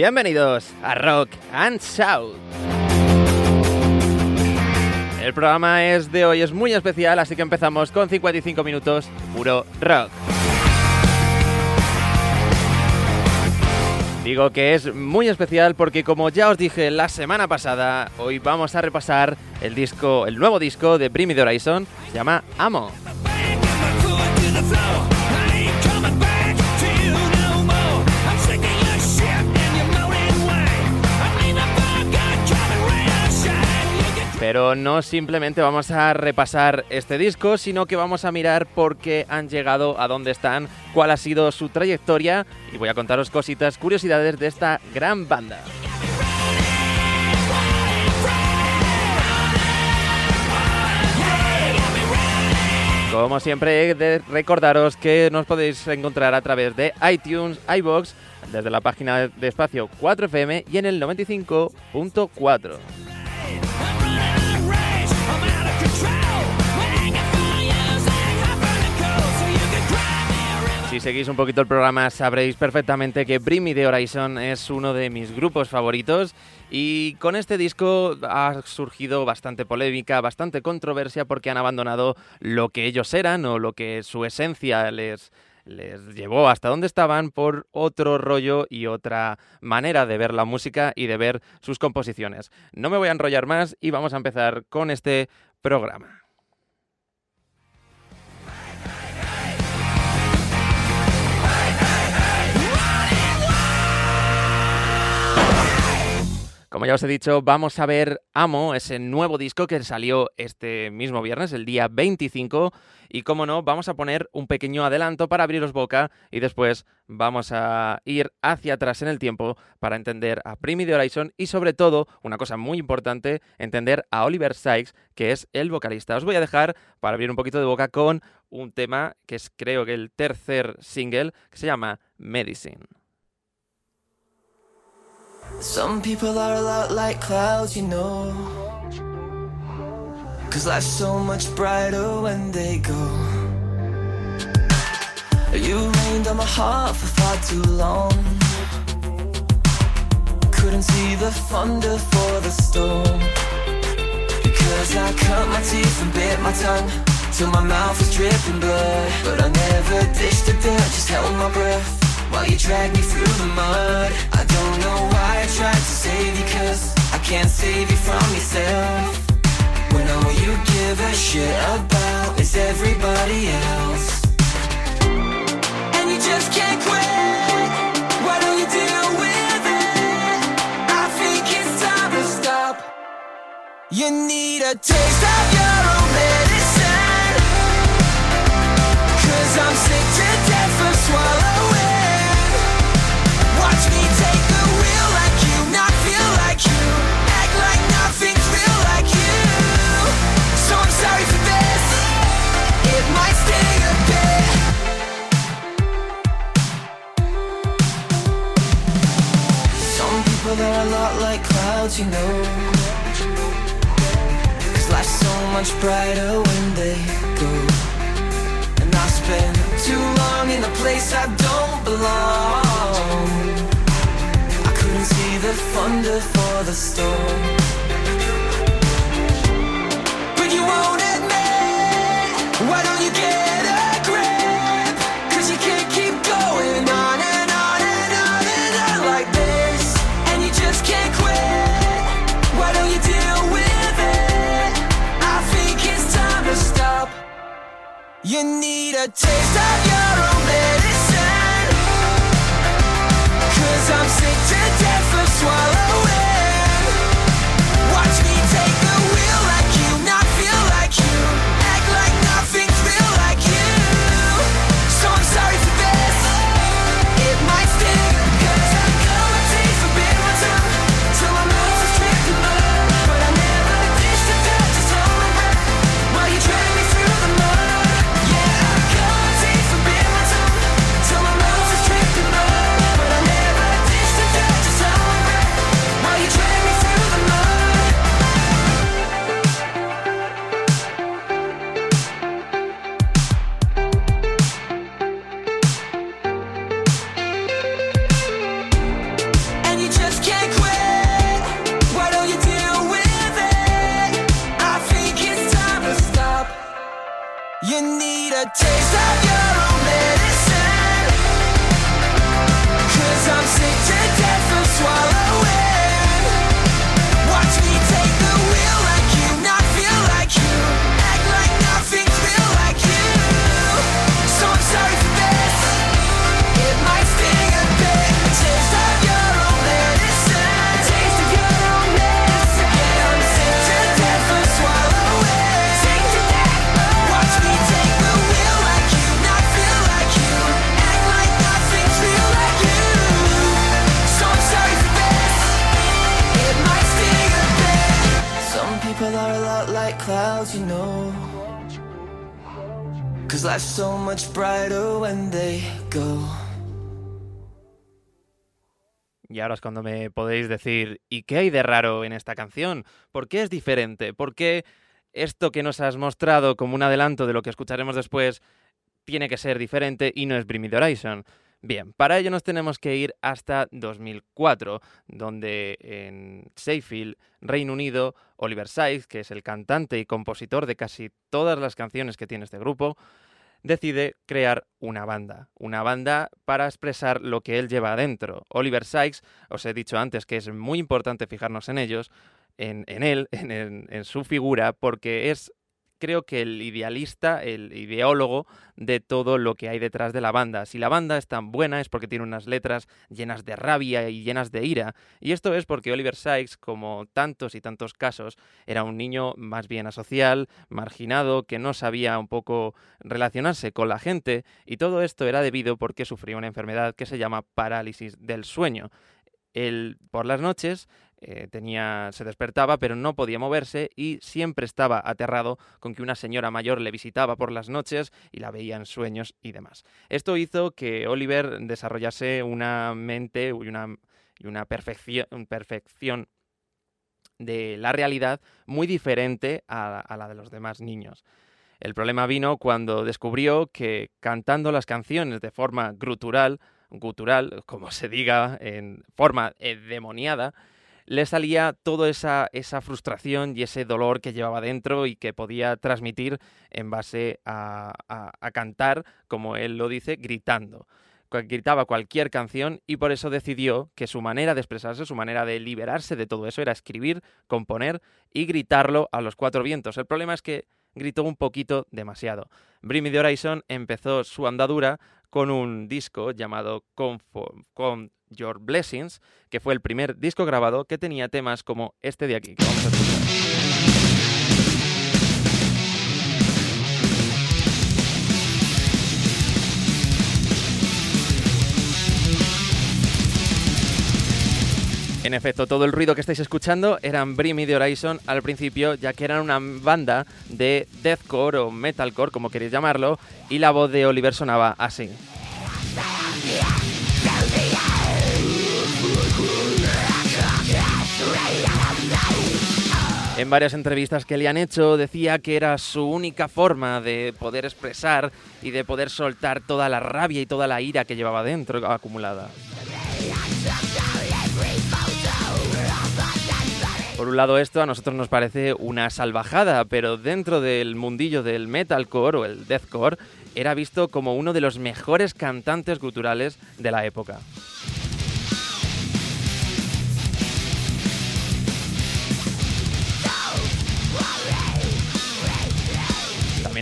Bienvenidos a Rock and Shout. El programa es de hoy es muy especial, así que empezamos con 55 minutos puro rock. Digo que es muy especial porque como ya os dije la semana pasada, hoy vamos a repasar el disco, el nuevo disco de Bring Me the Horizon, se llama Amo. Pero no simplemente vamos a repasar este disco, sino que vamos a mirar por qué han llegado a dónde están, cuál ha sido su trayectoria y voy a contaros cositas, curiosidades de esta gran banda. Como siempre, recordaros que nos podéis encontrar a través de iTunes, iBox, desde la página de espacio 4FM y en el 95.4. Si seguís un poquito el programa sabréis perfectamente que Bring Me The Horizon es uno de mis grupos favoritos y con este disco ha surgido bastante polémica, bastante controversia porque han abandonado lo que ellos eran o lo que su esencia les, les llevó hasta donde estaban por otro rollo y otra manera de ver la música y de ver sus composiciones. No me voy a enrollar más y vamos a empezar con este programa. Como ya os he dicho, vamos a ver Amo, ese nuevo disco que salió este mismo viernes, el día 25. Y como no, vamos a poner un pequeño adelanto para abriros boca y después vamos a ir hacia atrás en el tiempo para entender a Primi de Horizon y sobre todo, una cosa muy importante, entender a Oliver Sykes, que es el vocalista. Os voy a dejar para abrir un poquito de boca con un tema que es creo que el tercer single, que se llama Medicine. Some people are a lot like clouds, you know. Cause life's so much brighter when they go. You rained on my heart for far too long. Couldn't see the thunder for the storm. Because I cut my teeth and bit my tongue. Till my mouth was dripping blood. But I never dished the dirt, just held my breath. While you drag me through the mud. I don't know why I tried to save you Cause I can't save you from yourself. When all you give a shit about Is everybody else. And you just can't quit. Why don't you deal with it? I think it's time to stop. You need a taste of your own medicine. Cause I'm sick to death of swallowing Some people they're a lot like clouds, you know. Cause life's so much brighter when they go. And I spend too long in a place I don't belong. I couldn't see the thunder for the storm. But you won't admit Why don't you get you need a taste of your own Cuando me podéis decir, ¿y qué hay de raro en esta canción? ¿Por qué es diferente? ¿Por qué esto que nos has mostrado como un adelanto de lo que escucharemos después tiene que ser diferente y no es Bring Me the Horizon? Bien, para ello nos tenemos que ir hasta 2004, donde en Sheffield, Reino Unido, Oliver Sykes, que es el cantante y compositor de casi todas las canciones que tiene este grupo, decide crear una banda, una banda para expresar lo que él lleva adentro. Oliver Sykes, os he dicho antes que es muy importante fijarnos en ellos, en, en él, en, en- en su figura, porque es, creo que el idealista, el ideólogo de todo lo que hay detrás de la banda. Si la banda es tan buena es porque tiene unas letras llenas de rabia y llenas de ira. Y esto es porque Oliver Sykes, como tantos y tantos casos, era un niño más bien asocial, marginado, que no sabía un poco relacionarse con la gente y todo esto era debido porque sufrió una enfermedad que se llama parálisis del sueño. Él por las noches eh, tenía, se despertaba pero no podía moverse y siempre estaba aterrado con que una señora mayor le visitaba por las noches y la veía en sueños y demás. Esto hizo que Oliver desarrollase una mente y una, y una perfección, perfección de la realidad muy diferente a, la de los demás niños. El problema vino cuando descubrió que cantando las canciones de forma grutural, gutural, como se diga, en forma eh, demoniada, le salía toda esa, esa frustración y ese dolor que llevaba dentro y que podía transmitir en base a, cantar, como él lo dice, gritando. Gritaba cualquier canción y por eso decidió que su manera de expresarse, su manera de liberarse de todo eso era escribir, componer y gritarlo a los cuatro vientos. El problema es que gritó un poquito demasiado. Bring Me the Horizon empezó su andadura con un disco llamado Confo- Con Your Blessings, que fue el primer disco grabado que tenía temas como este de aquí, que vamos a escuchar. En efecto, todo el ruido que estáis escuchando eran Bring Me the Horizon al principio, ya que eran una banda de deathcore o metalcore, como queréis llamarlo, y la voz de Oliver sonaba así. En varias entrevistas que le han hecho decía que era su única forma de poder expresar y de poder soltar toda la rabia y toda la ira que llevaba dentro acumulada. Por un lado esto a nosotros nos parece una salvajada, pero dentro del mundillo del metalcore o el deathcore era visto como uno de los mejores cantantes guturales de la época.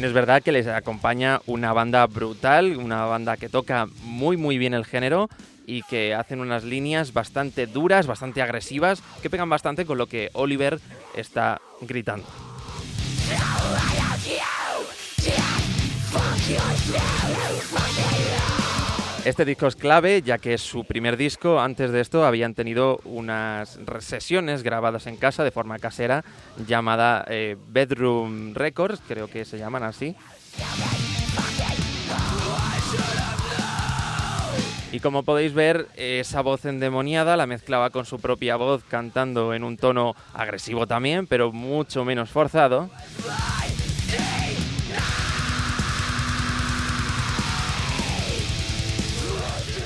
Es verdad que les acompaña una banda brutal, una banda que toca muy muy bien el género y que hacen unas líneas bastante duras, bastante agresivas, que pegan bastante con lo que Oliver está gritando. Este disco es clave ya que es su primer disco. Antes de esto habían tenido unas sesiones grabadas en casa de forma casera llamada eh, Bedroom Records, creo que se llaman así. Y como podéis ver, esa voz endemoniada la mezclaba con su propia voz cantando en un tono agresivo también, pero mucho menos forzado.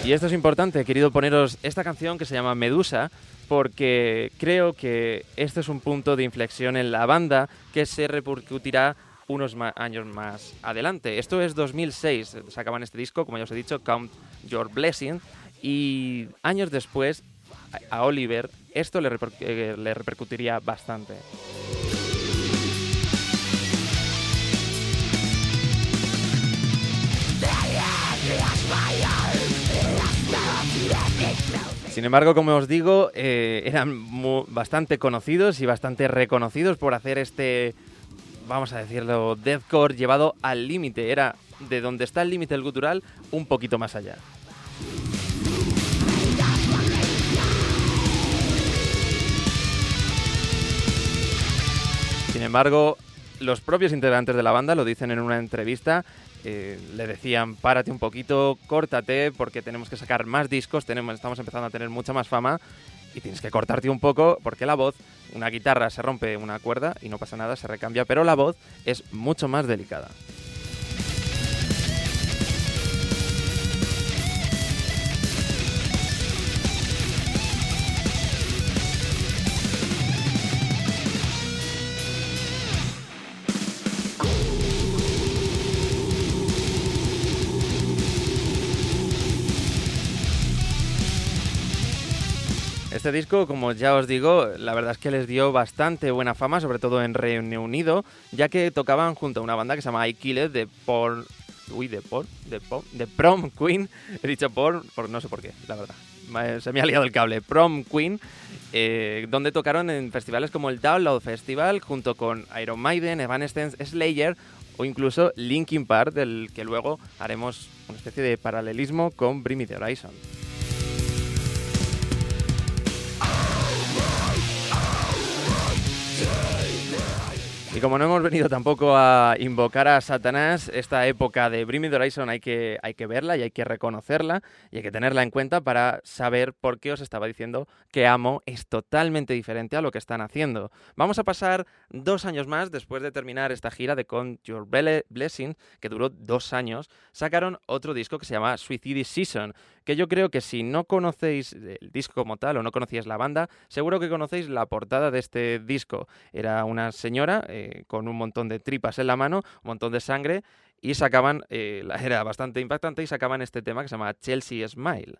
Y esto es importante, he querido poneros esta canción que se llama Medusa, porque creo que este es un punto de inflexión en la banda que se repercutirá unos años más adelante. Esto es 2006, sacaban este disco, como ya os he dicho, Count Your Blessing, y años después a Oliver esto le, eh, le repercutiría bastante. Sin embargo, como os digo, eh, eran bastante conocidos y bastante reconocidos por hacer este, vamos a decirlo, deathcore llevado al límite. Era de donde está el límite del gutural un poquito más allá. Sin embargo, los propios integrantes de la banda lo dicen en una entrevista, eh, le decían, párate un poquito, córtate, porque tenemos que sacar más discos, tenemos, estamos empezando a tener mucha más fama y tienes que cortarte un poco porque la voz, una guitarra se rompe una cuerda y no pasa nada, se recambia, pero la voz es mucho más delicada. Este disco, como ya os digo, la verdad es que les dio bastante buena fama, sobre todo en Reino Unido, ya que tocaban junto a una banda que se llama I Kill de por Uy, de por, de, de Prom Queen. He dicho por, por no sé por qué, la verdad. Se me ha liado el cable. Prom Queen, eh, donde tocaron en festivales como el Download Festival, junto con Iron Maiden, Evanescence, Slayer o incluso Linkin Park, del que luego haremos una especie de paralelismo con Bring Me the Horizon. Como no hemos venido tampoco a invocar a Satanás, esta época de Bring Me the Horizon hay que, hay que verla y hay que reconocerla y hay que tenerla en cuenta para saber por qué os estaba diciendo que Amo es totalmente diferente a lo que están haciendo. Vamos a pasar dos años más después de terminar esta gira de Con Your Blessing, que duró dos años, sacaron otro disco que se llama Suicide Season, que yo creo que si no conocéis el disco como tal o no conocíais la banda, seguro que conocéis la portada de este disco. Era una señora eh, con un montón de tripas en la mano, un montón de sangre, y sacaban, eh, era bastante impactante, y sacaban este tema que se llama Chelsea Smile.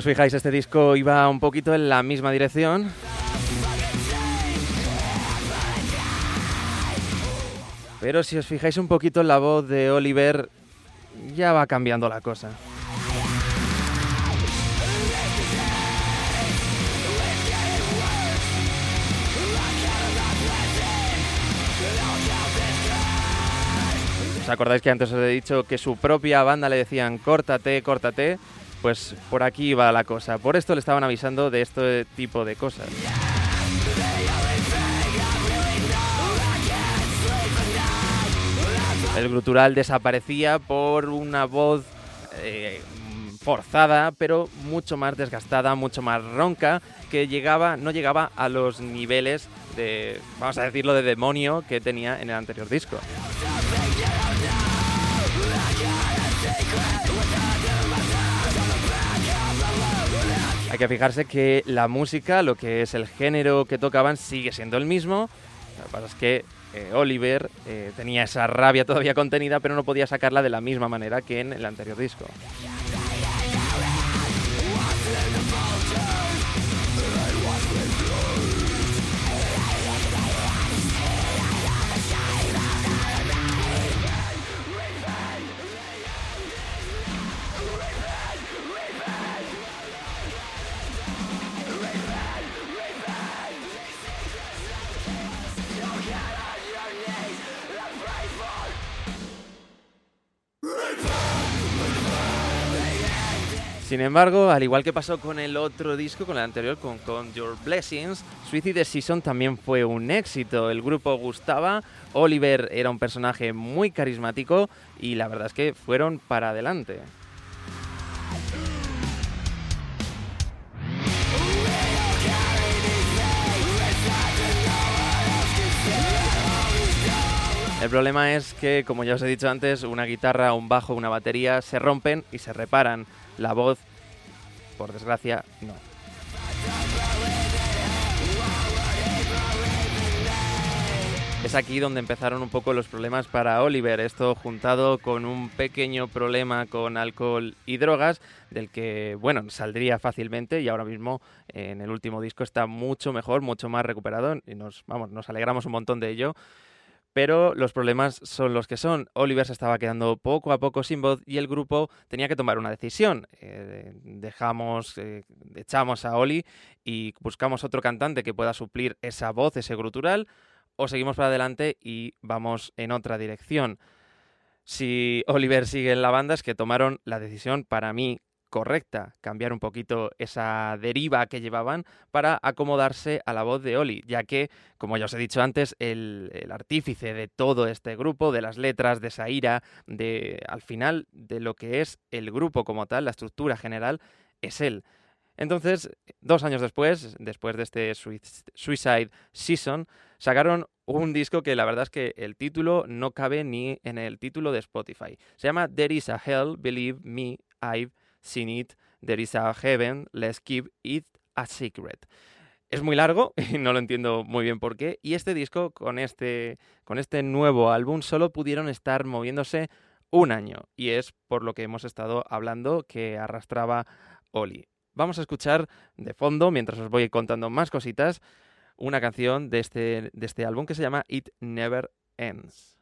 Os fijáis, este disco iba un poquito en la misma dirección. Pero si os fijáis un poquito en la voz de Oliver, ya va cambiando la cosa. ¿Os acordáis que antes os he dicho que su propia banda le decían córtate, córtate? Pues por aquí va la cosa. Por esto le estaban avisando de este tipo de cosas. El grutural desaparecía por una voz eh, forzada, pero mucho más desgastada, mucho más ronca, que llegaba, no llegaba a los niveles de, vamos a decirlo, de demonio que tenía en el anterior disco. Hay que fijarse que la música, lo que es el género que tocaban, sigue siendo el mismo. Lo que pasa es que eh, Oliver eh, tenía esa rabia todavía contenida, pero no podía sacarla de la misma manera que en el anterior disco. Sin embargo, al igual que pasó con el otro disco, con el anterior, con, con Your Blessings, Suicide Season también fue un éxito. El grupo gustaba, Oliver era un personaje muy carismático y la verdad es que fueron para adelante. El problema es que, como ya os he dicho antes, una guitarra, un bajo, una batería se rompen y se reparan. La voz, por desgracia, no. Es aquí donde empezaron un poco los problemas para Oliver, esto juntado con un pequeño problema con alcohol y drogas, del que, bueno, saldría fácilmente y ahora mismo en el último disco está mucho mejor, mucho más recuperado y nos, vamos, nos alegramos un montón de ello pero los problemas son los que son. Oliver se estaba quedando poco a poco sin voz y el grupo tenía que tomar una decisión. Eh, dejamos, eh, echamos a Oli y buscamos otro cantante que pueda suplir esa voz, ese grutural, o seguimos para adelante y vamos en otra dirección. Si Oliver sigue en la banda es que tomaron la decisión para mí correcta, cambiar un poquito esa deriva que llevaban para acomodarse a la voz de Oli, ya que, como ya os he dicho antes, el, artífice de todo este grupo, de las letras, de esa ira, de al final de lo que es el grupo como tal, la estructura general, es él. Entonces, dos años después, después de este Suicide Season, sacaron un disco que la verdad es que el título no cabe ni en el título de Spotify. Se llama There is a Hell, Believe Me, I've Sin It, There is a Heaven, Let's Keep It a Secret. Es muy largo y no lo entiendo muy bien por qué. Y este disco, con este, con este nuevo álbum, solo pudieron estar moviéndose un año. Y es por lo que hemos estado hablando que arrastraba Oli. Vamos a escuchar de fondo, mientras os voy contando más cositas, una canción de este, de este álbum que se llama It Never Ends.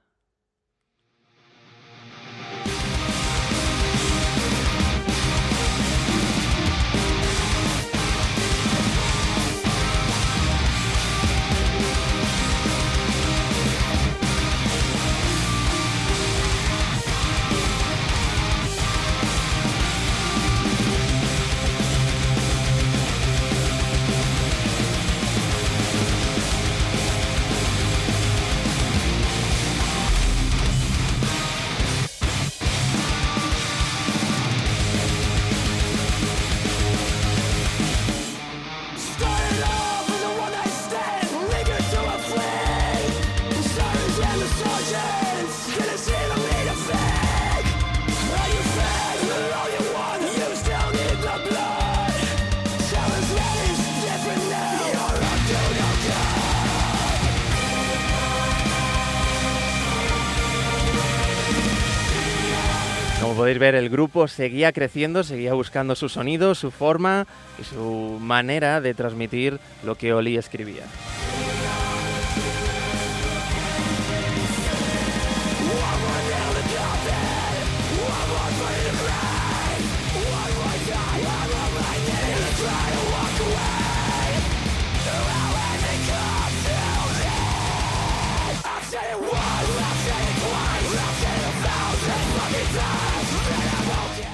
Podéis ver, el grupo seguía creciendo, seguía buscando su sonido, su forma y su manera de transmitir lo que Oli escribía.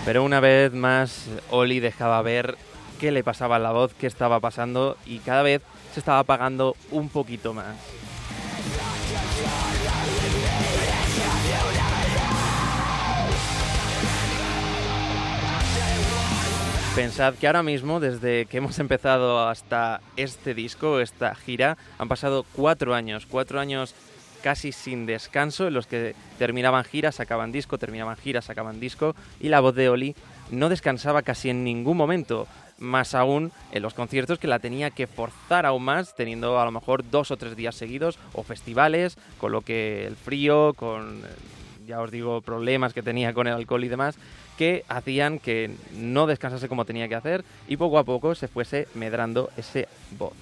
Pero una vez más, Oli dejaba ver qué le pasaba a la voz, qué estaba pasando y cada vez se estaba apagando un poquito más. Pensad que ahora mismo, desde que hemos empezado hasta este disco, esta gira, han pasado cuatro años, cuatro años casi sin descanso, en los que terminaban giras, sacaban disco, terminaban giras, sacaban disco, y la voz de Oli no descansaba casi en ningún momento, más aún en los conciertos que la tenía que forzar aún más, teniendo a lo mejor dos o tres días seguidos, o festivales, con lo que el frío, con, ya os digo, problemas que tenía con el alcohol y demás, que hacían que no descansase como tenía que hacer y poco a poco se fuese medrando ese voz.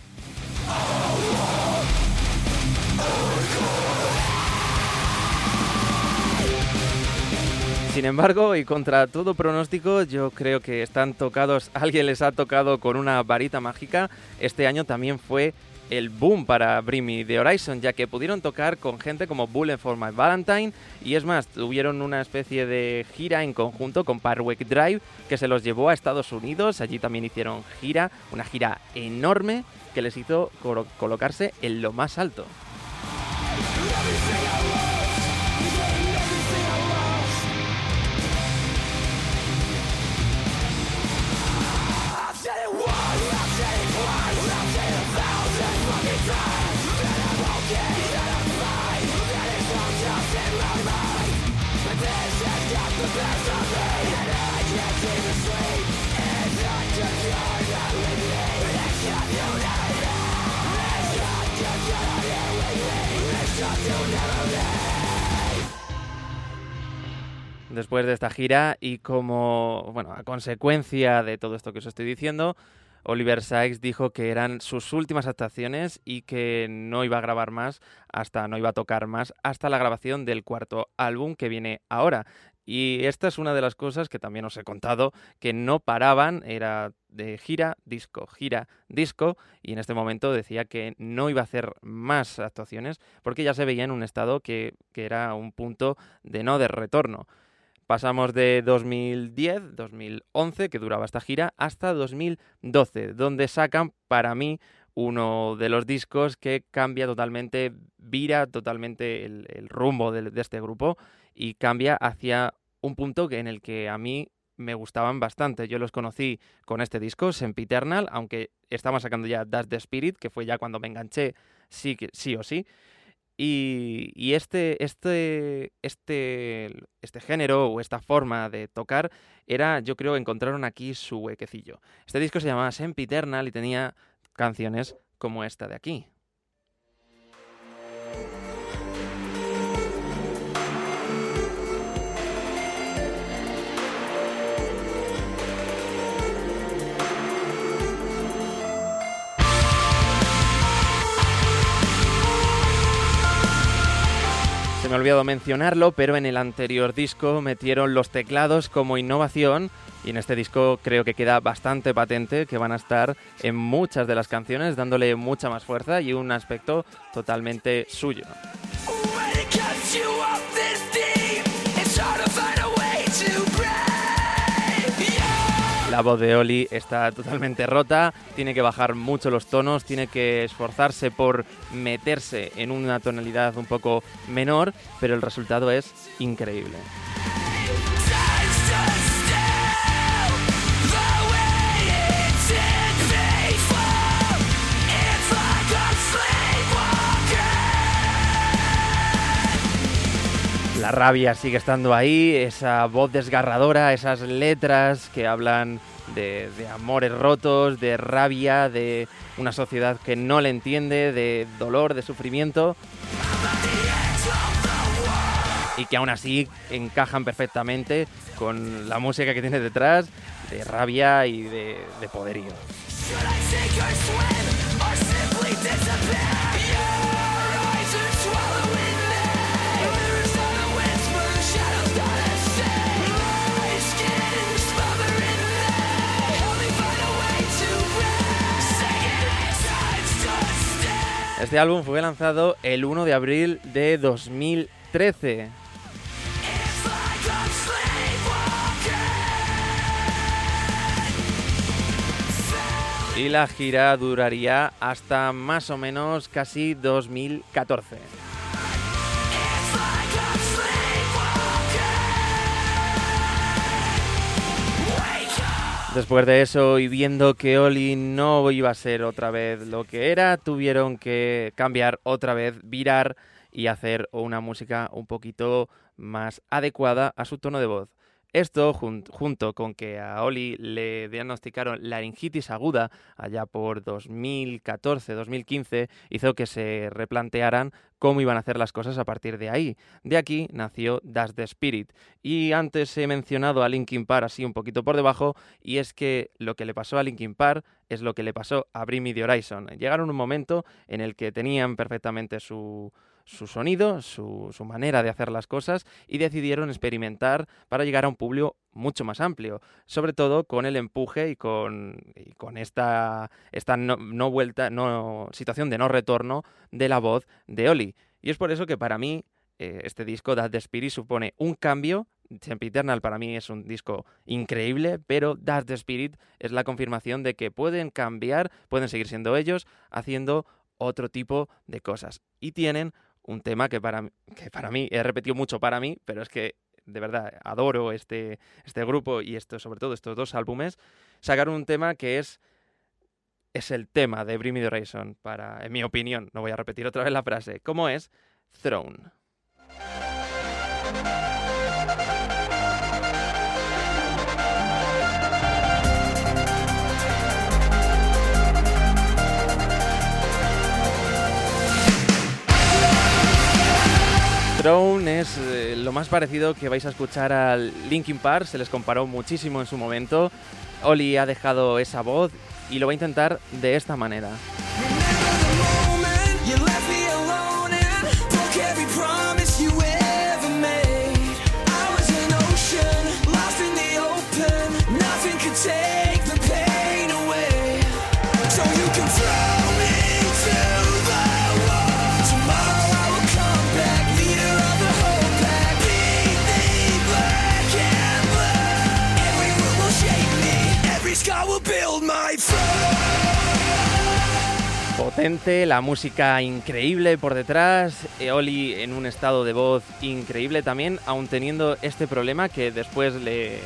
Sin embargo, y contra todo pronóstico, yo creo que están tocados, alguien les ha tocado con una varita mágica. Este año también fue el boom para Bring Me The Horizon, ya que pudieron tocar con gente como Bullet for My Valentine y es más, tuvieron una especie de gira en conjunto con Parkway Drive que se los llevó a Estados Unidos, allí también hicieron gira, una gira enorme que les hizo colocarse en lo más alto. Después de esta gira y como, bueno, a consecuencia de todo esto que os estoy diciendo, Oliver Sykes dijo que eran sus últimas actuaciones y que no iba a grabar más hasta, no iba a tocar más hasta la grabación del cuarto álbum que viene ahora. Y esta es una de las cosas que también os he contado, que no paraban, era de gira, disco, gira, disco, y en este momento decía que no iba a hacer más actuaciones porque ya se veía en un estado que, que era un punto de no de retorno. Pasamos de 2010, 2011, que duraba esta gira, hasta 2012, donde sacan para mí uno de los discos que cambia totalmente, vira totalmente el, rumbo de, este grupo y cambia hacia un punto en el que a mí me gustaban bastante. Yo los conocí con este disco, Sempiternal, aunque estaban sacando ya Das the Spirit, que fue ya cuando me enganché sí, sí o sí. Y, este, este, este, este género o esta forma de tocar era, yo creo, encontraron aquí su huequecillo. Este disco se llamaba Sempiternal y tenía canciones como esta de aquí. Me he olvidado mencionarlo, pero en el anterior disco metieron los teclados como innovación y en este disco creo que queda bastante patente que van a estar en muchas de las canciones dándole mucha más fuerza y un aspecto totalmente suyo. La voz de Oli está totalmente rota, tiene que bajar mucho los tonos, tiene que esforzarse por meterse en una tonalidad un poco menor, pero el resultado es increíble. La rabia sigue estando ahí, esa voz desgarradora, esas letras que hablan de, amores rotos, de rabia, de una sociedad que no le entiende, de dolor, de sufrimiento. Y que aún así encajan perfectamente con la música que tiene detrás, de rabia y de, de poderío. Este álbum fue lanzado el 1 de abril de 2013. Y la gira duraría hasta más o menos casi 2014. Después de eso y viendo que Oli no iba a ser otra vez lo que era, tuvieron que cambiar otra vez, virar y hacer una música un poquito más adecuada a su tono de voz. Esto, junto con que a Oli le diagnosticaron laringitis aguda allá por 2014-2015, hizo que se replantearan cómo iban a hacer las cosas a partir de ahí. De aquí nació Das the Spirit. Y antes he mencionado a Linkin Park así un poquito por debajo, y es que lo que le pasó a Linkin Park es lo que le pasó a Bring Me The Horizon. Llegaron un momento en el que tenían perfectamente su su sonido, su, su, manera de hacer las cosas y decidieron experimentar para llegar a un público mucho más amplio, sobre todo con el empuje y con, con esta, esta no, vuelta, no, situación de no retorno de la voz de Oli. Y es por eso que para mí eh, este disco, That the Spirit, supone un cambio. Eternal para mí es un disco increíble, pero That the Spirit es la confirmación de que pueden cambiar, pueden seguir siendo ellos, haciendo otro tipo de cosas. Y tienen un tema que para, que para mí, he repetido mucho para mí, pero es que de verdad adoro este, este grupo y esto, sobre todo estos dos álbumes, sacaron un tema que es es el tema de Bring para, en mi opinión, no voy a repetir otra vez la frase, ¿cómo es? Throne. Throne es eh, lo más parecido que vais a escuchar al Linkin Park, se les comparó muchísimo en su momento. Oli ha dejado esa voz y lo va a intentar de esta manera. La música increíble por detrás, Eoli en un estado de voz increíble también, aun teniendo este problema que después le,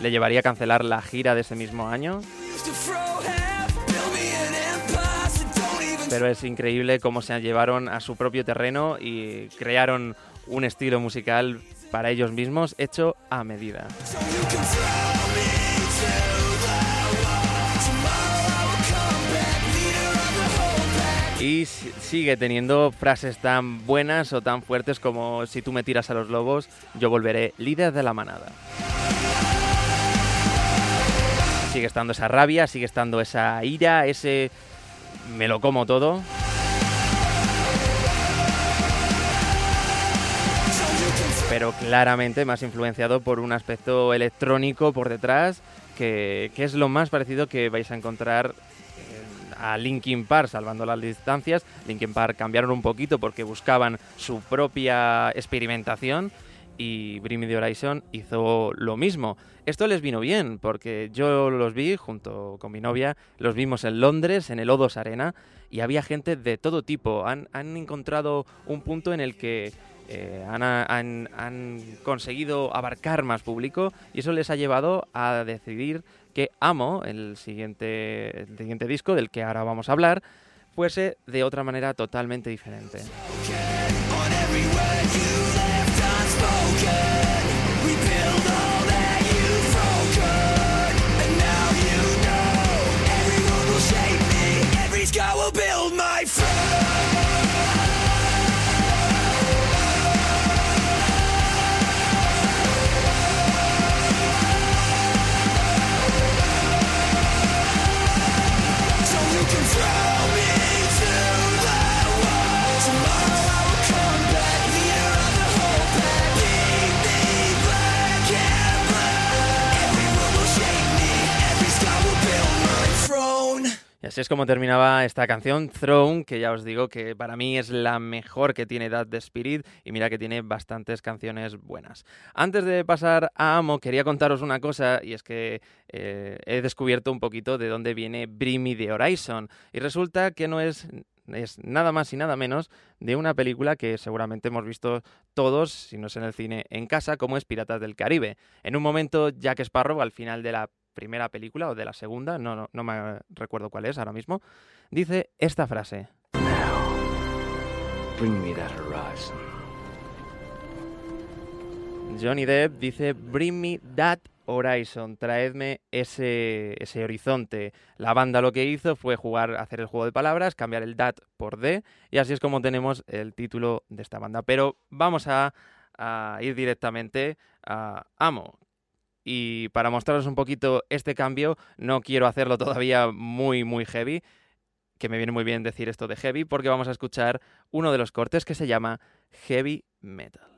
le llevaría a cancelar la gira de ese mismo año. Pero es increíble cómo se llevaron a su propio terreno y crearon un estilo musical para ellos mismos hecho a medida. Y sigue teniendo frases tan buenas o tan fuertes como si tú me tiras a los lobos, yo volveré líder de la manada. Sigue estando esa rabia, sigue estando esa ira, ese me lo como todo. Pero claramente más influenciado por un aspecto electrónico por detrás, que, es lo más parecido que vais a encontrar a Linkin Park, salvando las distancias. Linkin Park cambiaron un poquito porque buscaban su propia experimentación y Bring The Horizon hizo lo mismo. Esto les vino bien porque yo los vi junto con mi novia, los vimos en Londres, en el O2 Arena, y había gente de todo tipo. Han, encontrado un punto en el que eh, han, conseguido abarcar más público y eso les ha llevado a decidir que Amo, el siguiente, el siguiente disco del que ahora vamos a hablar, fuese de otra manera totalmente diferente. through así es como terminaba esta canción, Throne, que ya os digo que para mí es la mejor que tiene Dad the Spirit y mira que tiene bastantes canciones buenas. Antes de pasar a Amo, quería contaros una cosa y es que eh, he descubierto un poquito de dónde viene Brimmy the Horizon y resulta que no es es nada más y nada menos de una película que seguramente hemos visto todos, si no es en el cine, en casa, como es Piratas del Caribe. En un momento, Jack Sparrow, al final de la primera película o de la segunda, no, no, no me recuerdo cuál es ahora mismo, dice esta frase. Johnny Depp dice, bring me that horizon, traedme ese, ese horizonte. La banda lo que hizo fue jugar, hacer el juego de palabras, cambiar el that por D, y así es como tenemos el título de esta banda. Pero vamos a, a ir directamente a Amo, y para mostraros un poquito este cambio, no quiero hacerlo todavía muy, muy heavy, que me viene muy bien decir esto de heavy, porque vamos a escuchar uno de los cortes que se llama Heavy Metal.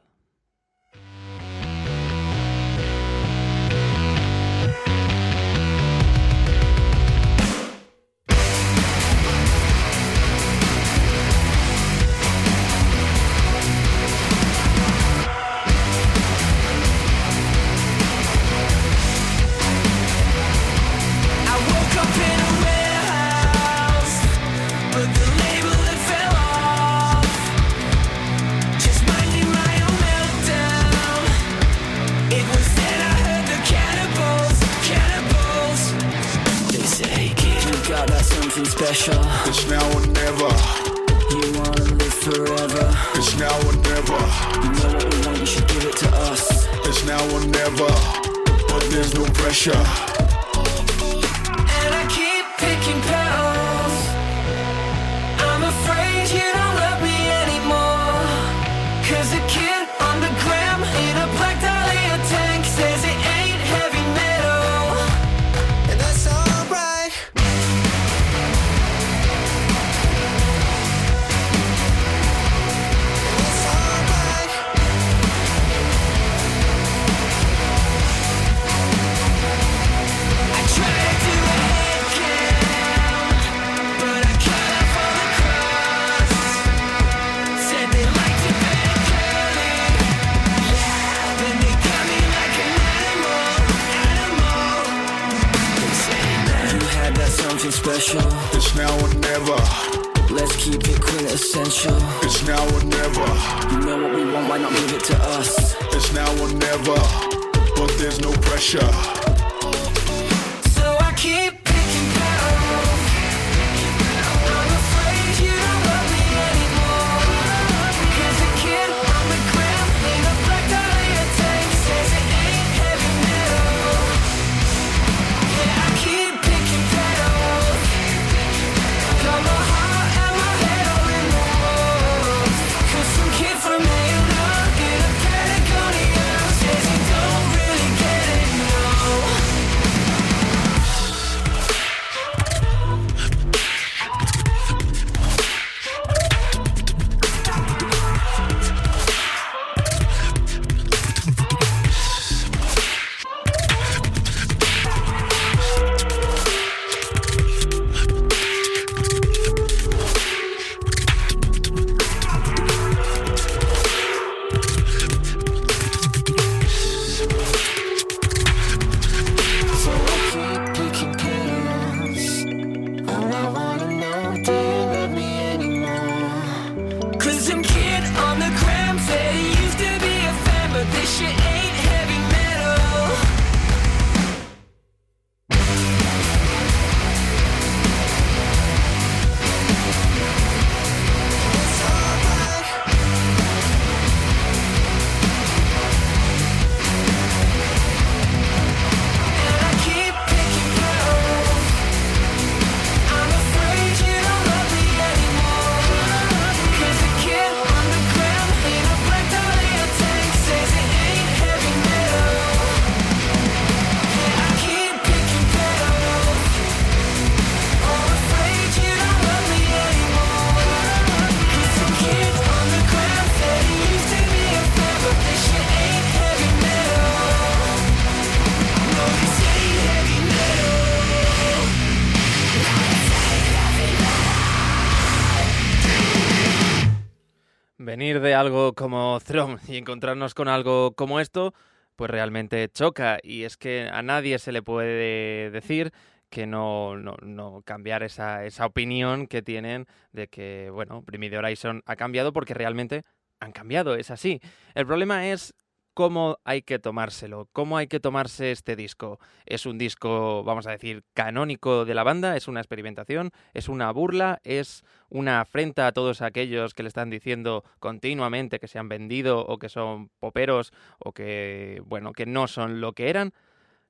y encontrarnos con algo como esto, pues realmente choca. Y es que a nadie se le puede decir que no, no, no cambiar esa, esa, opinión que tienen de que, bueno, Primi Horizon ha cambiado porque realmente han cambiado, es así. El problema es cómo hay que tomárselo, cómo hay que tomarse este disco. Es un disco, vamos a decir, canónico de la banda, es una experimentación, es una burla, es una afrenta a todos aquellos que le están diciendo continuamente que se han vendido o que son poperos o que, bueno, que no son lo que eran.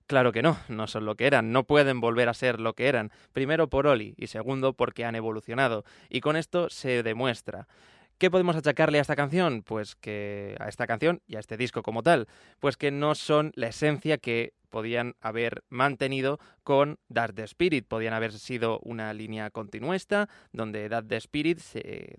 Claro que no, no son lo que eran, no pueden volver a ser lo que eran, primero por Oli y segundo porque han evolucionado, y con esto se demuestra. ¿Qué podemos achacarle a esta canción? Pues que a esta canción y a este disco como tal, pues que no son la esencia que podían haber mantenido con Dark the Spirit. Podían haber sido una línea continuista, donde Dark the Spirit,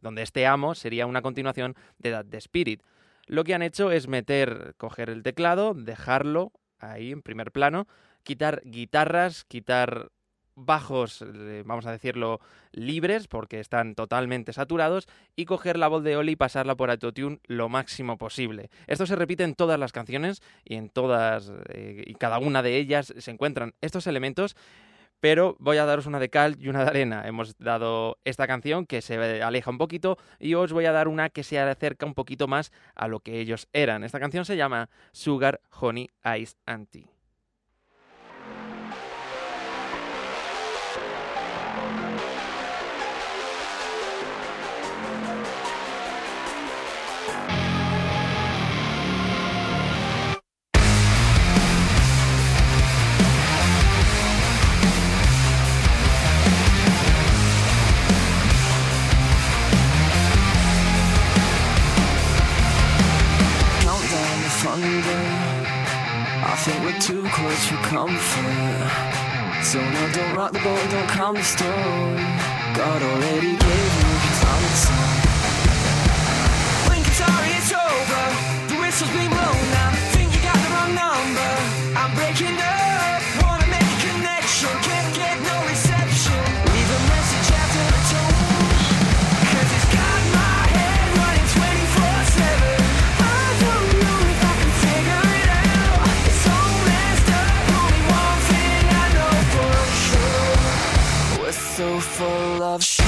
donde este amo sería una continuación de Dark the Spirit. Lo que han hecho es meter, coger el teclado, dejarlo ahí en primer plano, quitar guitarras, quitar bajos, eh, vamos a decirlo, libres, porque están totalmente saturados, y coger la voz de Oli y pasarla por autotune lo máximo posible. Esto se repite en todas las canciones y en todas eh, y cada una de ellas se encuentran estos elementos. Pero voy a daros una de cal y una de arena. Hemos dado esta canción que se aleja un poquito y os voy a dar una que se acerca un poquito más a lo que ellos eran. Esta canción se llama Sugar, Honey, Ice and Tea. Comfort. So now don't rock the boat, don't calm the storm. God already gave you his answer. When guitar is over, the whistle's been blown now. Think you got the wrong number. I'm breaking up, love.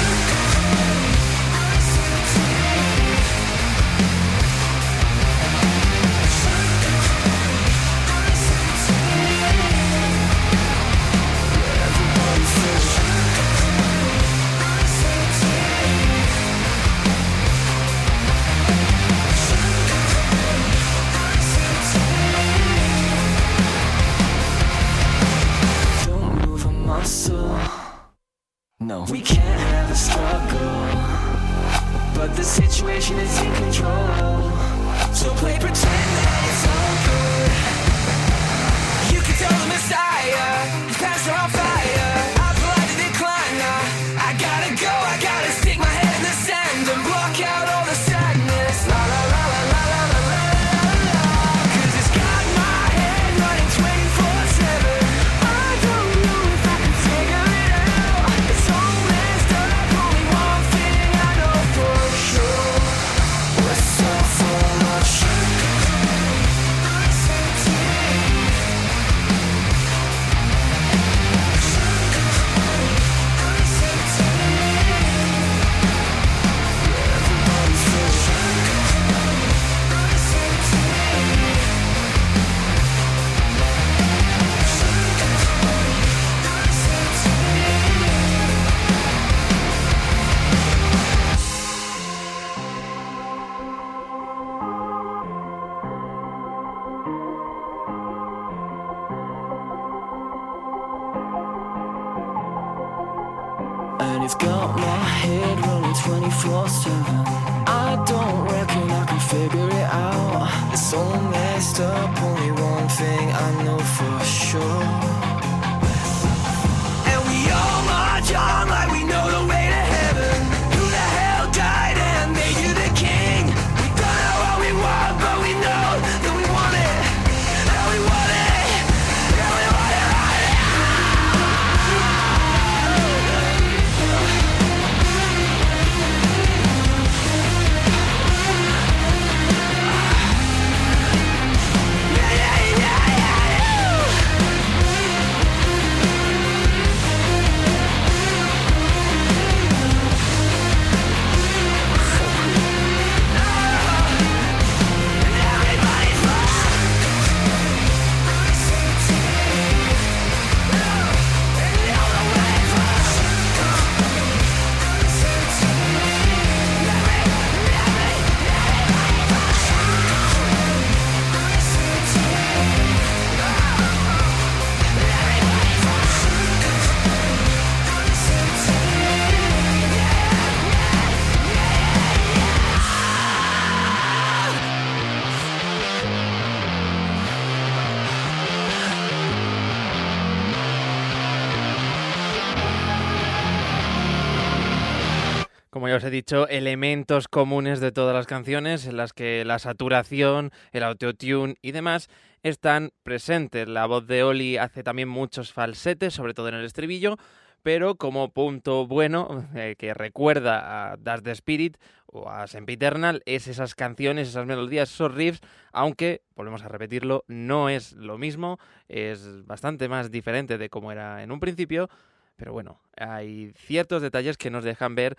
Dicho, elementos comunes de todas las canciones en las que la saturación, el autotune y demás están presentes. La voz de Oli hace también muchos falsetes, sobre todo en el estribillo, pero como punto bueno eh, que recuerda a Das the Spirit o a Sempiternal es esas canciones, esas melodías, esos riffs, aunque, volvemos a repetirlo, no es lo mismo, es bastante más diferente de como era en un principio, pero bueno, hay ciertos detalles que nos dejan ver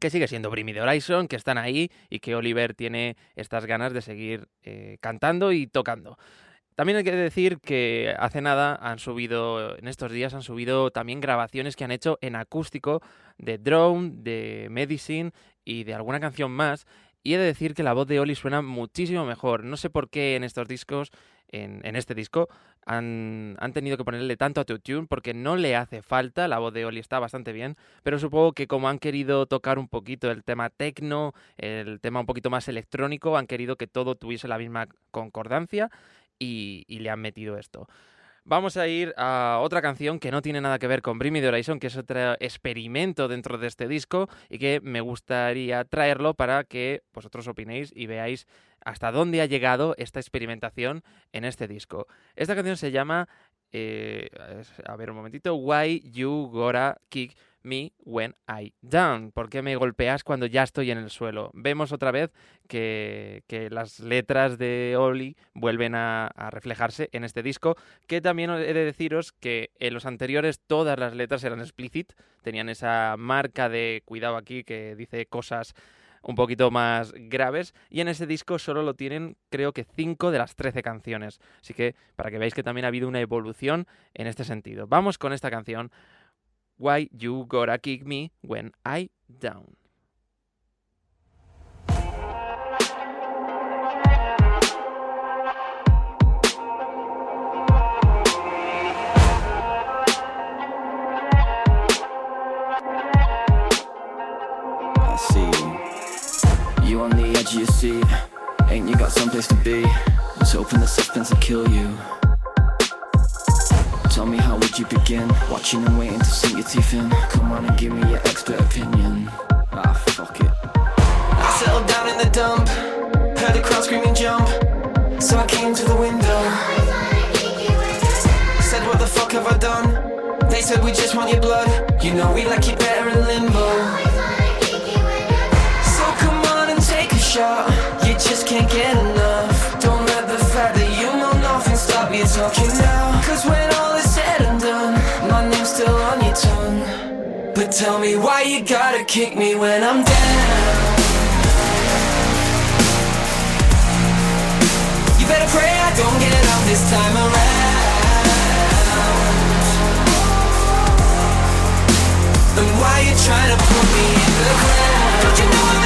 que sigue siendo Brimmy de Horizon, que están ahí y que Oliver tiene estas ganas de seguir eh, cantando y tocando. También hay que decir que hace nada han subido, en estos días han subido también grabaciones que han hecho en acústico de Drone, de Medicine y de alguna canción más. Y he de decir que la voz de Oli suena muchísimo mejor. No sé por qué en estos discos, en, este disco, han, tenido que ponerle tanto a autotune porque no le hace falta. La voz de Oli está bastante bien. Pero supongo que como han querido tocar un poquito el tema tecno, el tema un poquito más electrónico, han querido que todo tuviese la misma concordancia y le han metido esto. Vamos a ir a otra canción que no tiene nada que ver con Bring Me the Horizon, que es otro experimento dentro de este disco y que me gustaría traerlo para que vosotros opinéis y veáis hasta dónde ha llegado esta experimentación en este disco. Esta canción se llama, eh, a ver un momentito, Why You Gotta Kick me when I down. ¿Por qué me golpeas cuando ya estoy en el suelo? Vemos otra vez que, que las letras de Oli vuelven a, a, reflejarse en este disco, que también he de deciros que en los anteriores todas las letras eran explicit, tenían esa marca de cuidado aquí que dice cosas un poquito más graves y en ese disco solo lo tienen creo que 5 de las 13 canciones. Así que para que veáis que también ha habido una evolución en este sentido. Vamos con esta canción. Why you gotta kick me when I down. I see you on the edge of your seat. Ain't you got someplace to be? Was hoping the suspense would kill you. Tell me how would you begin? Watching and waiting to sink your teeth in. Come on and give me your expert opinion. Ah, fuck it. I settled down in the dump. Heard the crowd screaming jump. So I came to the window. Said, what the fuck have I done? They said, we just want your blood. You know we like you better in limbo. So come on and take a shot. You just can't get enough. Don't let the fact that you know nothing stop you talking now. Cause when tell me why you gotta kick me when I'm down. You better pray I don't get up this time around. And why you trying to put me in the ground? Don't you know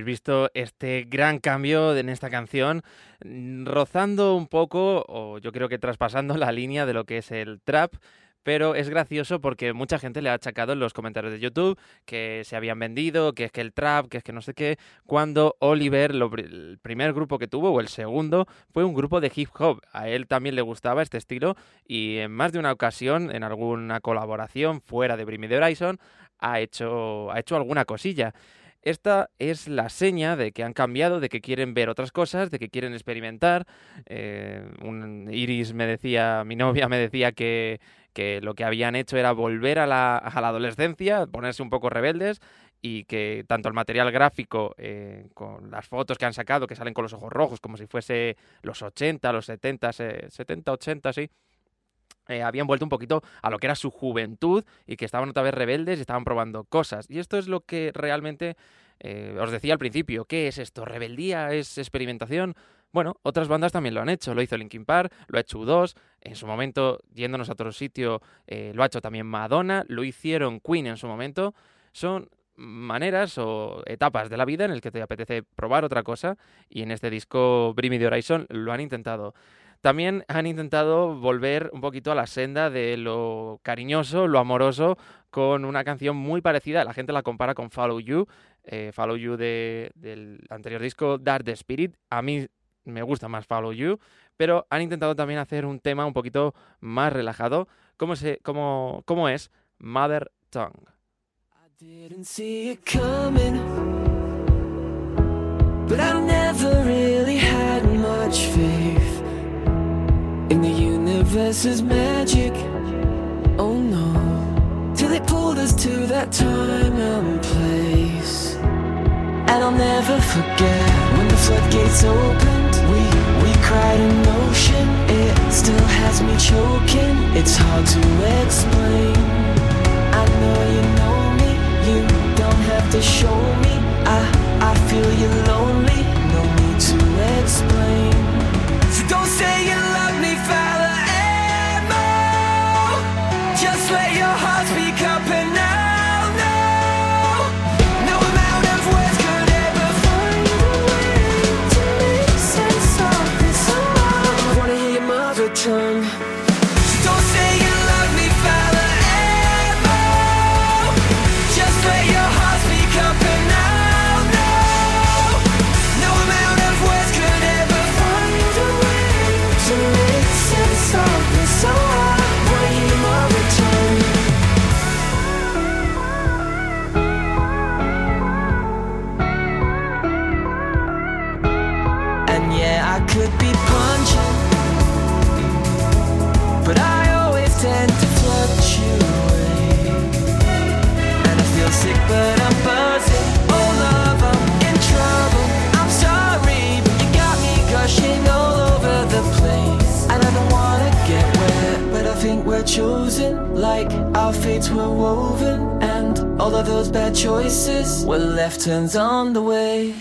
habéis visto este gran cambio en esta canción, mm, rozando un poco, o yo creo que traspasando la línea de lo que es el trap, pero es gracioso porque mucha gente le ha achacado en los comentarios de YouTube que se habían vendido, que es que el trap, que es que no sé qué, cuando Oliver, el primer grupo que tuvo, o el segundo, fue un grupo de hip hop. A él también le gustaba este estilo y en más de una ocasión, en alguna colaboración fuera de Bring Me the ha hecho, ha hecho alguna cosilla. Esta es la seña de que han cambiado, de que quieren ver otras cosas, de que quieren experimentar. Eh, un- Iris me decía, mi novia me decía que, que lo que habían hecho era volver a la, a la adolescencia, ponerse un poco rebeldes y que tanto el material gráfico, eh, con las fotos que han sacado, que salen con los ojos rojos, como si fuese los 80, los 70, se- 70, 80, sí, eh, habían vuelto un poquito a lo que era su juventud y que estaban otra vez rebeldes y estaban probando cosas. Y esto es lo que realmente eh, os decía al principio. ¿Qué es esto? ¿Rebeldía? ¿Es experimentación? Bueno, otras bandas también lo han hecho. Lo hizo Linkin Park, lo ha hecho U2. En su momento, yéndonos a otro sitio, eh, lo ha hecho también Madonna. Lo hicieron Queen en su momento. Son maneras o etapas de la vida en el que te apetece probar otra cosa y en este disco Bring Me the Horizon lo han intentado. También han intentado volver un poquito a la senda de lo cariñoso, lo amoroso, con una canción muy parecida. La gente la compara con Follow You, eh, Follow You de- del anterior disco Dark the Spirit. A mí me gusta más Follow You, pero han intentado también hacer un tema un poquito más relajado. ¿Cómo, es Mother Tongue? But never really had much faith in the universe's magic. Oh no, till it pulled us to that time and place. And I'll never forget when the floodgates opened. We we cried an ocean. It still has me choking. It's hard to explain. I know you know me, you don't have to show me. I, I feel you lonely, no need to explain. So don't say you Like our fates were woven. And all of those bad choices were left turns on the way.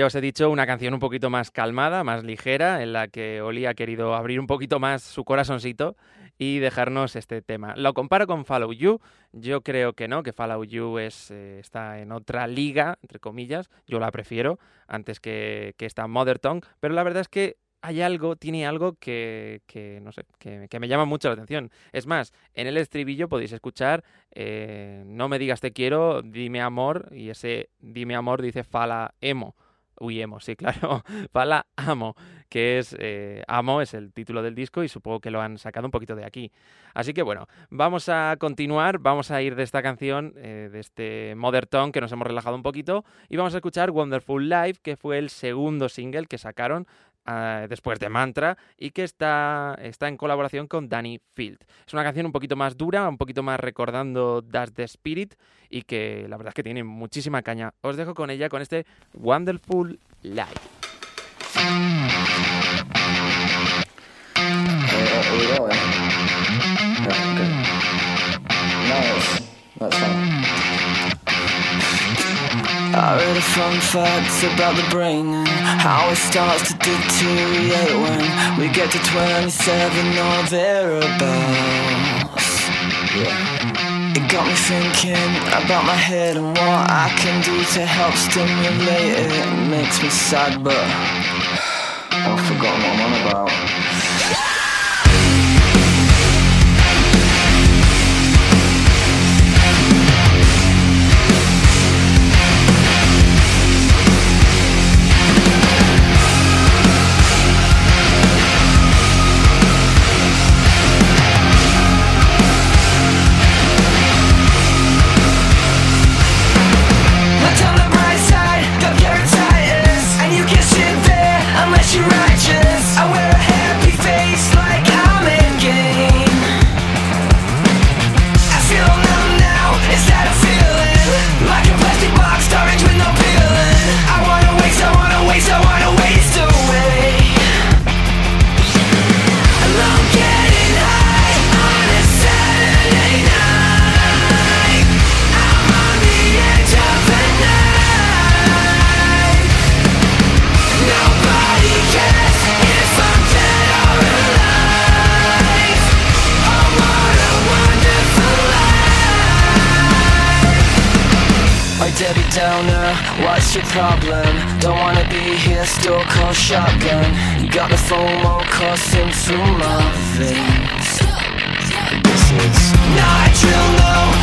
Ya os he dicho, una canción un poquito más calmada, más ligera, en la que Oli ha querido abrir un poquito más su corazoncito y dejarnos este tema. Lo comparo con Follow You, yo creo que no, que Follow You es, eh, está en otra liga, entre comillas, yo la prefiero antes que, que esta Mother Tongue, pero la verdad es que hay algo, tiene algo que, que no sé, que, me llama mucho la atención. Es más, en el estribillo podéis escuchar eh, No me digas te quiero, dime amor, y ese dime amor dice Fala emo. Uy, emo, sí, claro. Fala amo, que es eh, Amo, es el título del disco y supongo que lo han sacado un poquito de aquí. Así que bueno, vamos a continuar, vamos a ir de esta canción, eh, de este Mother Tongue que nos hemos relajado un poquito y vamos a escuchar Wonderful Life, que fue el segundo single que sacaron ah, después de Mantra y que está, está en colaboración con Danny Field. Es una canción un poquito más dura, un poquito más recordando Das the Spirit y que la verdad es que tiene muchísima caña. Os dejo con ella, con este Wonderful Life. Fine. I read a fun facts about the brain and how it starts to deteriorate when we get to 27 or thereabouts. It got me thinking about my head and what I can do to help stimulate it. It makes me sad, but I've forgotten what I'm on about. Your problem? Don't wanna be here, still call shotgun. Got the FOMO coursing through my veins. This is not drill, no,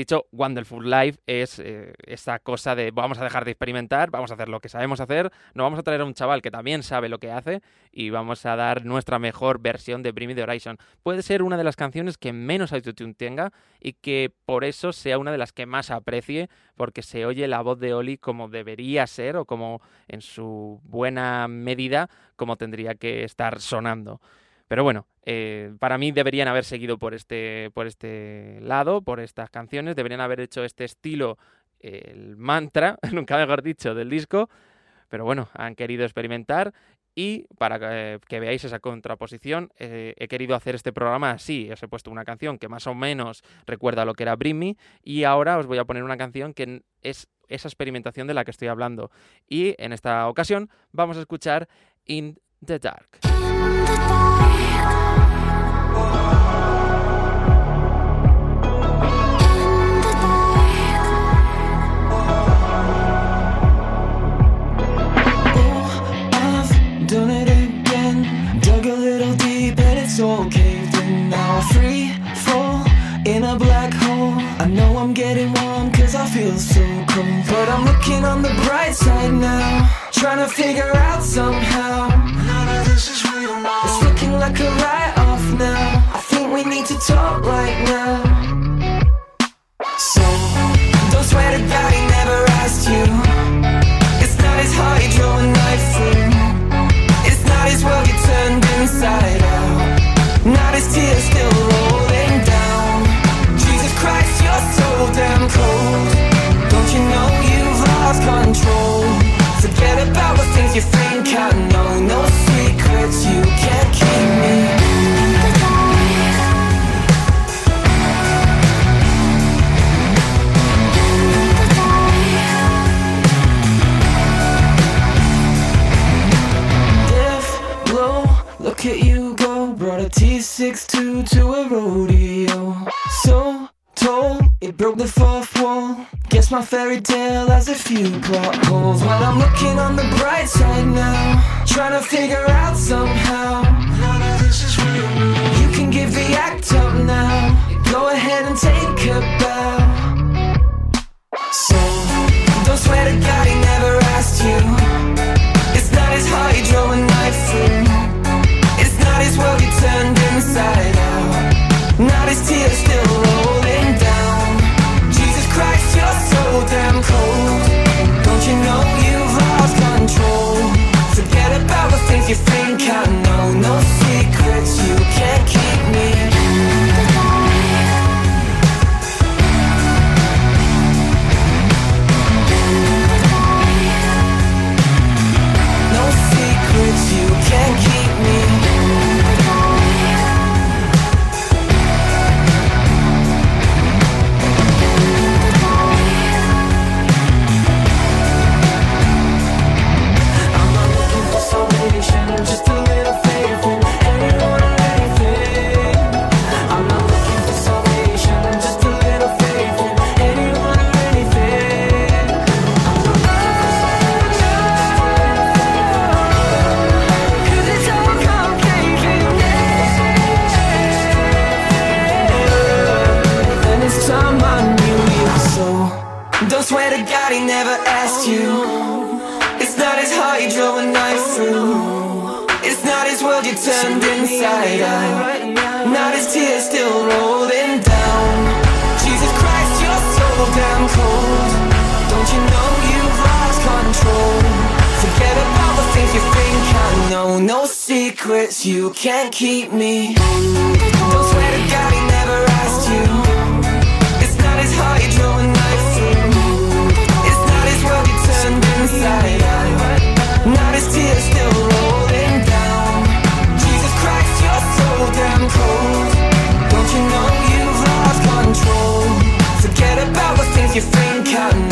dicho, Wonderful Life es eh, esta cosa de vamos a dejar de experimentar, vamos a hacer lo que sabemos hacer, no vamos a traer a un chaval que también sabe lo que hace y vamos a dar nuestra mejor versión de Bring Me the Horizon. Puede ser una de las canciones que menos autotune tenga y que por eso sea una de las que más aprecie, porque se oye la voz de Oli como debería ser o como en su buena medida como tendría que estar sonando. Pero bueno, eh, para mí deberían haber seguido por este, por este lado, por estas canciones, deberían haber hecho este estilo, el mantra, nunca mejor dicho, del disco. Pero bueno, han querido experimentar y para que, veáis esa contraposición, eh, he querido hacer este programa así. Os he puesto una canción que más o menos recuerda lo que era Bring Me y ahora os voy a poner una canción que es esa experimentación de la que estoy hablando. Y en esta ocasión vamos a escuchar In the Dark. In. The now. Trying to figure out somehow. None of this is real now. It's looking write off now. I think we need to talk right now. So, don't swear to God he never asked you. It's not his heart you draw a knife through. It's not his world you turned inside out. Not his tears still rolling down. Jesus Christ, you're so damn cold. Don't you know you've lost control? Forget about the things you think My fairy tale has a few plot holes. While I'm looking on the bright side now, trying to figure out somehow. None this is real. You can give the act up now. Go ahead and take a bow. So, don't swear to God he never asked you. It's not his heart he drove you think secrets you can't keep me. Don't swear to God he never asked you. It's not his heart you drove a knife through. It's not his world you turned inside out. Not his tears still rolling down. Jesus Christ, you're so damn cold. Don't you know you've lost control? Forget about the things you think I know.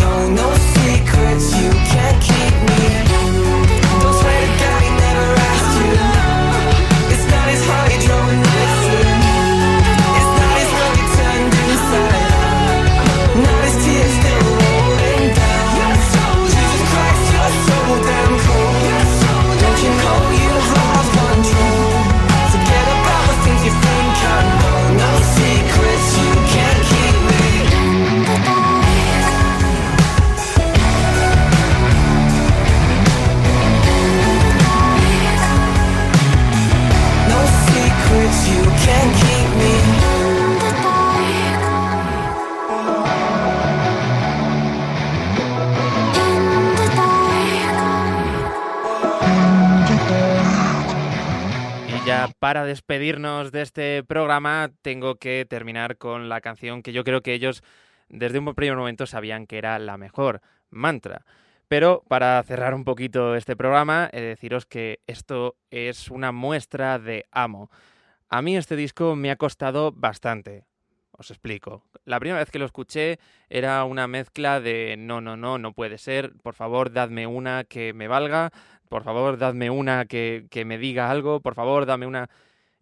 Despedirnos de este programa tengo que terminar con la canción que yo creo que ellos desde un primer momento sabían que era la mejor, Mantra. Pero para cerrar un poquito este programa, he de deciros que esto es una muestra de Amo. A mí este disco me ha costado bastante. Os explico. La primera vez que lo escuché era una mezcla de no, no, no, no puede ser, por favor, dadme una que me valga, por favor, dadme una que, que me diga algo, por favor, dame una...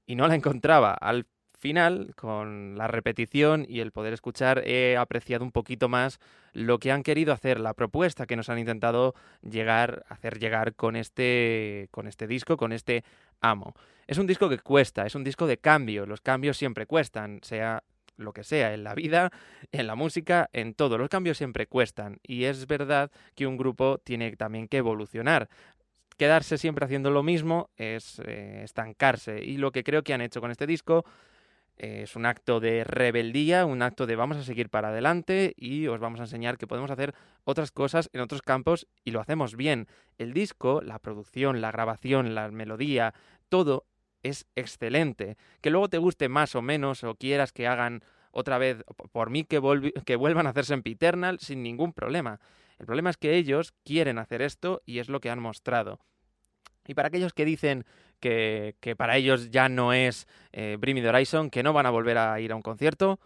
Y no la encontraba. Al final, con la repetición y el poder escuchar, he apreciado un poquito más lo que han querido hacer, la propuesta que nos han intentado llegar, hacer llegar con este, con este disco, con este amo. Es un disco que cuesta, es un disco de cambio. Los cambios siempre cuestan, sea lo que sea, en la vida, en la música, en todo. Los cambios siempre cuestan. Y es verdad que un grupo tiene también que evolucionar quedarse siempre haciendo lo mismo es eh, estancarse. Y lo que creo que han hecho con este disco es un acto de rebeldía, un acto de vamos a seguir para adelante y os vamos a enseñar que podemos hacer otras cosas en otros campos y lo hacemos bien. El disco, la producción, la grabación, la melodía, todo es excelente. Que luego te guste más o menos o quieras que hagan otra vez, por mí que, que vuelvan a hacerse en Piternal sin ningún problema. El problema es que ellos quieren hacer esto y es lo que han mostrado. Y para aquellos que dicen que, para ellos ya no es eh, Horizon, que no van a volver a ir a un concierto,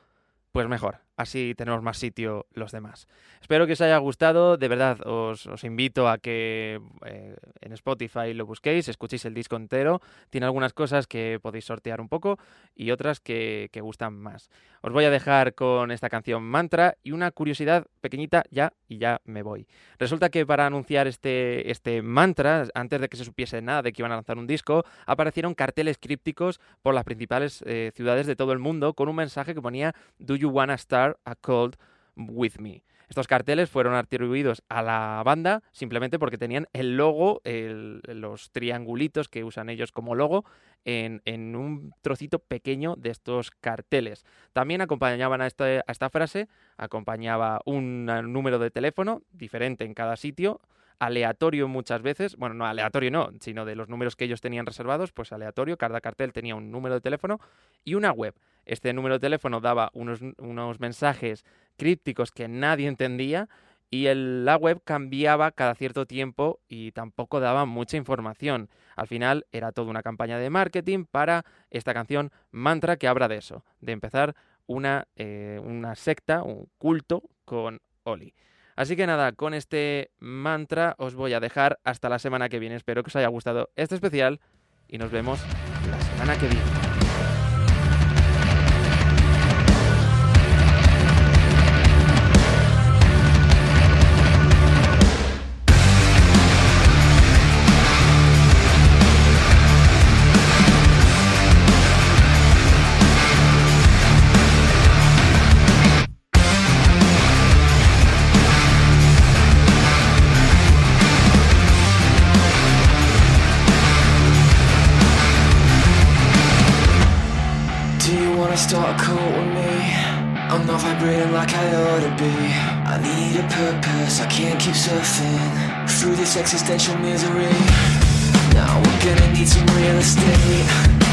pues mejor, así tenemos más sitio los demás. Espero que os haya gustado, de verdad os, invito a que eh, en Spotify lo busquéis, escuchéis el disco entero, tiene algunas cosas que podéis sortear un poco y otras que, gustan más. Os voy a dejar con esta canción Mantra y una curiosidad pequeñita ya y ya me voy. Resulta que para anunciar este, este mantra, antes de que se supiese nada de que iban a lanzar un disco, aparecieron carteles crípticos por las principales eh, ciudades de todo el mundo con un mensaje que ponía Do you wanna start a cold with me? Estos carteles fueron atribuidos a la banda simplemente porque tenían el logo, los triangulitos que usan ellos como logo, en, un trocito pequeño de estos carteles. También acompañaban a, este, a esta frase, acompañaba un número de teléfono diferente en cada sitio, aleatorio muchas veces, bueno, no aleatorio no, sino de los números que ellos tenían reservados, pues aleatorio, cada cartel tenía un número de teléfono y una web. Este número de teléfono daba unos, mensajes crípticos que nadie entendía y el, la web cambiaba cada cierto tiempo y tampoco daba mucha información. Al final era toda una campaña de marketing para esta canción Mantra que habla de eso, de empezar una, eh, una secta, un culto con Oli. Así que nada, con este mantra os voy a dejar hasta la semana que viene. Espero que os haya gustado este especial y nos vemos la semana que viene. Like I ought to be. I need a purpose, I can't keep surfing Through this existential misery. Now we're gonna need some real estate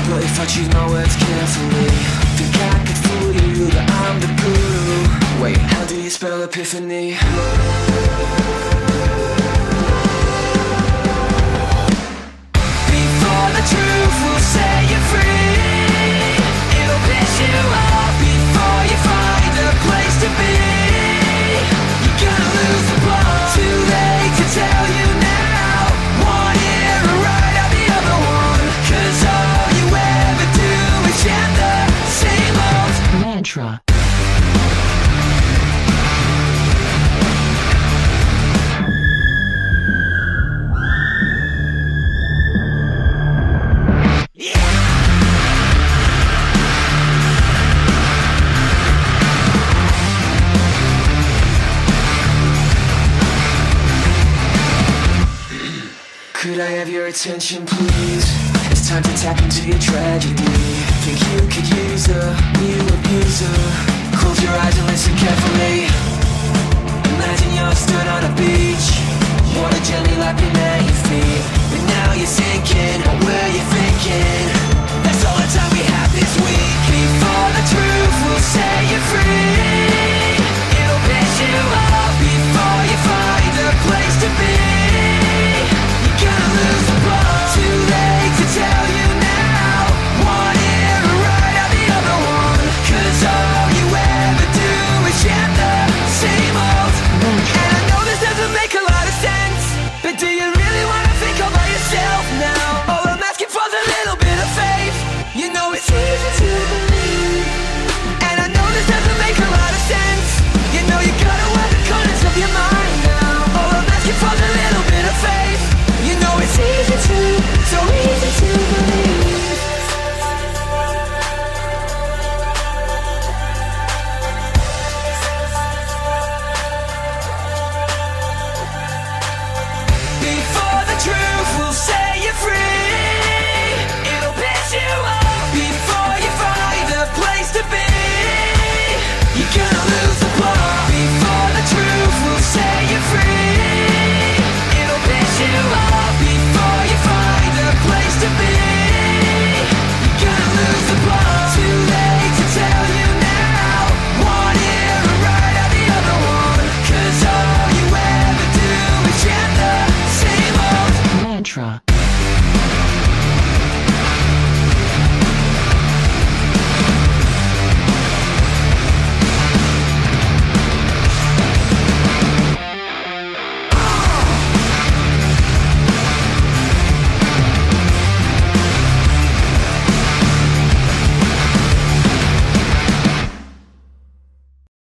But if I choose my words carefully Think I could fool you that I'm the guru. Wait, how do you spell epiphany? Before the truth will set you free Could I have your attention, please? It's time to tap into your tragedy. Think you could use a new abuser? Close your eyes and listen carefully. Imagine you're stood on a beach. Water gently lapping at your feet. But now you're sinking. what were you thinking? That's all the time we have this week. Before the truth will set you free.